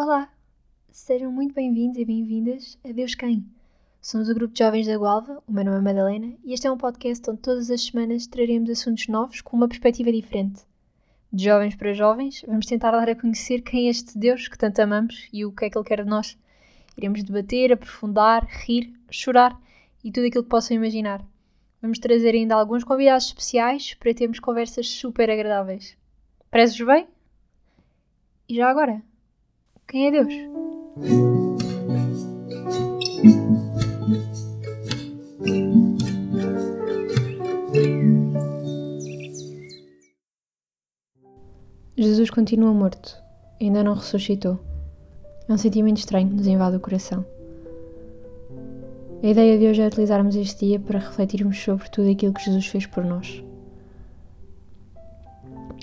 Olá, sejam muito bem-vindos e bem-vindas a Deus Quem. Somos o grupo de jovens da Gualva, o meu nome é Madalena, e este é um podcast onde todas as semanas traremos assuntos novos com uma perspectiva diferente. De jovens para jovens, vamos tentar dar a conhecer quem é este Deus que tanto amamos e o que é que Ele quer de nós. Iremos debater, aprofundar, rir, chorar e tudo aquilo que possam imaginar. Vamos trazer ainda alguns convidados especiais para termos conversas super agradáveis. Prezes bem? E já agora, quem é Deus? Jesus continua morto, ainda não ressuscitou. É um sentimento estranho que nos invade o coração. A ideia de hoje é utilizarmos este dia para refletirmos sobre tudo aquilo que Jesus fez por nós.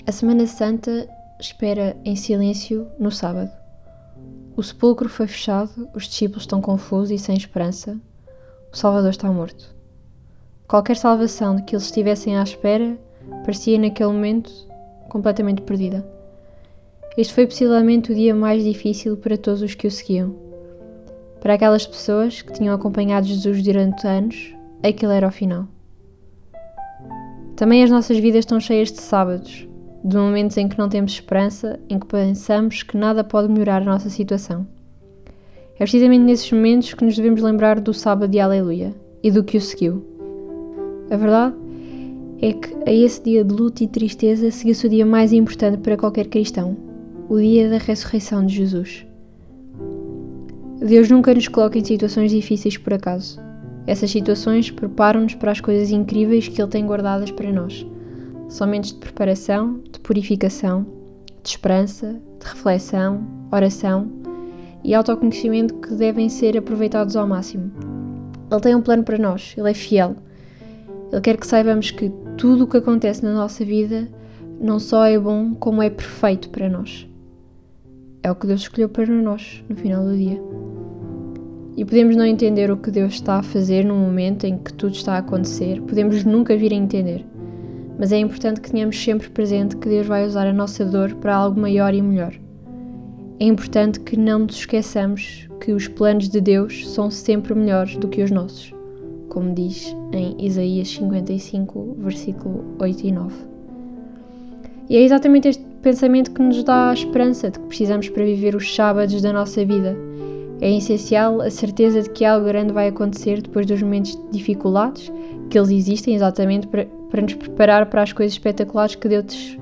A Semana Santa espera em silêncio no sábado. O sepulcro foi fechado, os discípulos estão confusos e sem esperança. O Salvador está morto. Qualquer salvação de que eles estivessem à espera parecia naquele momento completamente perdida. Este foi possivelmente o dia mais difícil para todos os que o seguiam para aquelas pessoas que tinham acompanhado Jesus durante anos, aquele era o final. Também as nossas vidas estão cheias de sábados, de momentos em que não temos esperança, em que pensamos que nada pode melhorar a nossa situação. É precisamente nesses momentos que nos devemos lembrar do sábado de Aleluia e do que o seguiu. A verdade é que a esse dia de luto e tristeza seguiu-se o dia mais importante para qualquer cristão, o dia da ressurreição de Jesus. Deus nunca nos coloca em situações difíceis por acaso. Essas situações preparam-nos para as coisas incríveis que Ele tem guardadas para nós. São momentos de preparação, de purificação, de esperança, de reflexão, oração e autoconhecimento que devem ser aproveitados ao máximo. Ele tem um plano para nós, Ele é fiel. Ele quer que saibamos que tudo o que acontece na nossa vida não só é bom, como é perfeito para nós. É o que Deus escolheu para nós no final do dia. E podemos não entender o que Deus está a fazer no momento em que tudo está a acontecer, podemos nunca vir a entender. Mas é importante que tenhamos sempre presente que Deus vai usar a nossa dor para algo maior e melhor. É importante que não nos esqueçamos que os planos de Deus são sempre melhores do que os nossos, como diz em Isaías 55, versículo 8 e 9. E é exatamente este pensamento que nos dá a esperança de que precisamos para viver os sábados da nossa vida. É essencial a certeza de que algo grande vai acontecer depois dos momentos de dificuldades, que eles existem exatamente para, para nos preparar para as coisas espetaculares que Deus,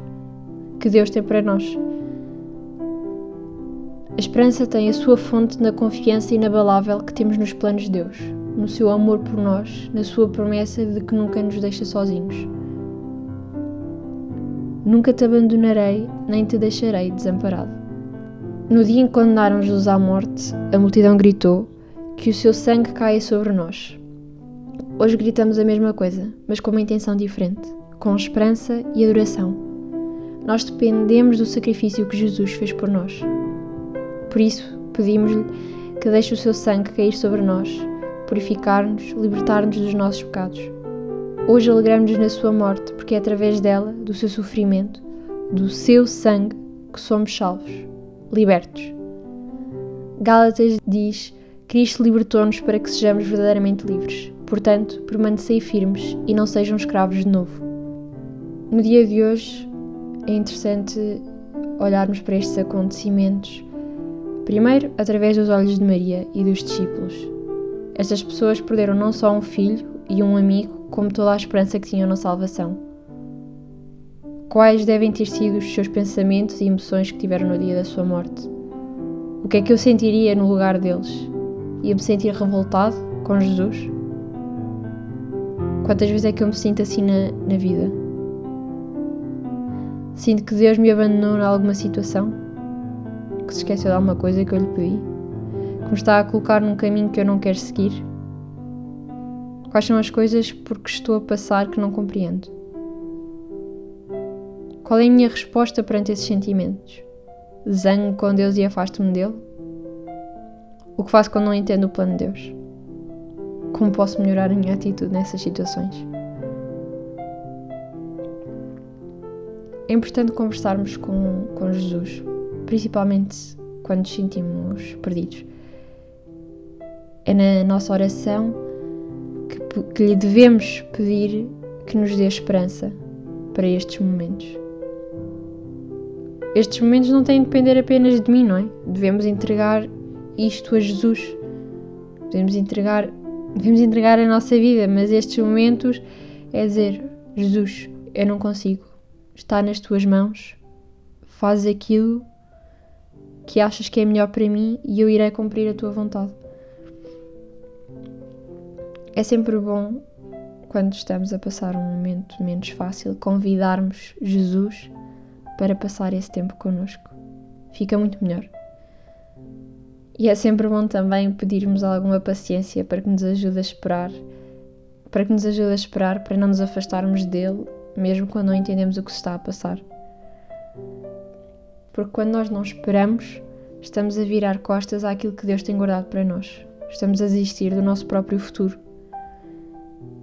que Deus tem para nós. A esperança tem a sua fonte na confiança inabalável que temos nos planos de Deus, no seu amor por nós, na sua promessa de que nunca nos deixa sozinhos. Nunca te abandonarei, nem te deixarei desamparado. No dia em que condenaram Jesus à morte, a multidão gritou que o seu sangue caia sobre nós. Hoje gritamos a mesma coisa, mas com uma intenção diferente, com esperança e adoração. Nós dependemos do sacrifício que Jesus fez por nós. Por isso, pedimos-lhe que deixe o seu sangue cair sobre nós, purificar-nos, libertar-nos dos nossos pecados. Hoje alegramos-nos na sua morte, porque é através dela, do seu sofrimento, do seu sangue, que somos salvos, libertos. Gálatas diz: Cristo libertou-nos para que sejamos verdadeiramente livres. Portanto, permanecei firmes e não sejam escravos de novo. No dia de hoje, é interessante olharmos para estes acontecimentos, primeiro através dos olhos de Maria e dos discípulos. Estas pessoas perderam não só um filho e um amigo, como toda a esperança que tinham na salvação. Quais devem ter sido os seus pensamentos e emoções que tiveram no dia da sua morte? O que é que eu sentiria no lugar deles? Ia-me sentir revoltado com Jesus? Quantas vezes é que eu me sinto assim na, na vida? Sinto que Deus me abandonou em alguma situação? Que se esqueceu de alguma coisa que eu lhe pedi? Que me está a colocar num caminho que eu não quero seguir? Quais são as coisas por que estou a passar que não compreendo? Qual é a minha resposta perante esses sentimentos? Zango com Deus e afasto-me dele? O que faço quando não entendo o plano de Deus? Como posso melhorar a minha atitude nessas situações? É importante conversarmos com, com Jesus, principalmente quando nos sentimos perdidos. É na nossa oração que, que lhe devemos pedir que nos dê esperança para estes momentos. Estes momentos não têm de depender apenas de mim, não é? Devemos entregar isto a Jesus. Devemos entregar, devemos entregar a nossa vida, mas estes momentos é dizer: Jesus, eu não consigo. Está nas tuas mãos. Faz aquilo que achas que é melhor para mim e eu irei cumprir a tua vontade. É sempre bom, quando estamos a passar um momento menos fácil, convidarmos Jesus para passar esse tempo connosco. Fica muito melhor. E é sempre bom também pedirmos alguma paciência para que nos ajude a esperar, para que nos ajude a esperar, para não nos afastarmos dele, mesmo quando não entendemos o que se está a passar. Porque quando nós não esperamos, estamos a virar costas àquilo que Deus tem guardado para nós. Estamos a desistir do nosso próprio futuro.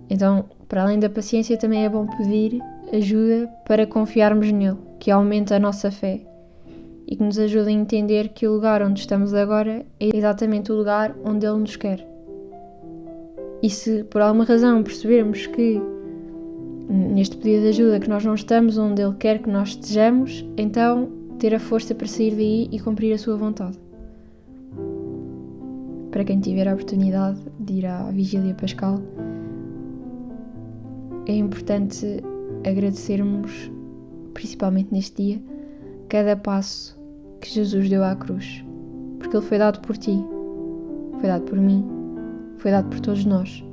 Então, para além da paciência, também é bom pedir ajuda para confiarmos nele, que aumente a nossa fé e que nos ajude a entender que o lugar onde estamos agora é exatamente o lugar onde Ele nos quer. E se por alguma razão percebermos que neste pedido de ajuda que nós não estamos onde Ele quer que nós estejamos, então ter a força para sair daí e cumprir a sua vontade. Para quem tiver a oportunidade de ir à Vigília Pascal, é importante agradecermos, principalmente neste dia, cada passo que Jesus deu à cruz, porque ele foi dado por ti, foi dado por mim, foi dado por todos nós.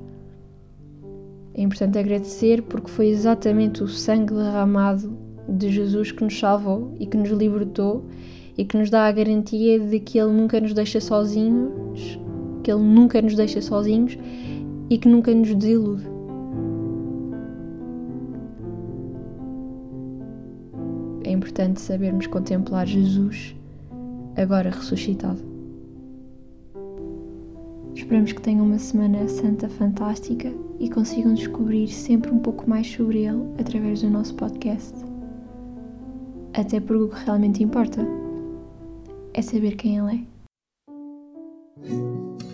É importante agradecer porque foi exatamente o sangue derramado de Jesus que nos salvou e que nos libertou e que nos dá a garantia de que Ele nunca nos deixa sozinhos, que Ele nunca nos deixa sozinhos e que nunca nos desilude. Importante sabermos contemplar Jesus agora ressuscitado. Esperamos que tenham uma Semana Santa fantástica e consigam descobrir sempre um pouco mais sobre Ele através do nosso podcast. Até porque o que realmente importa é saber quem Ele é.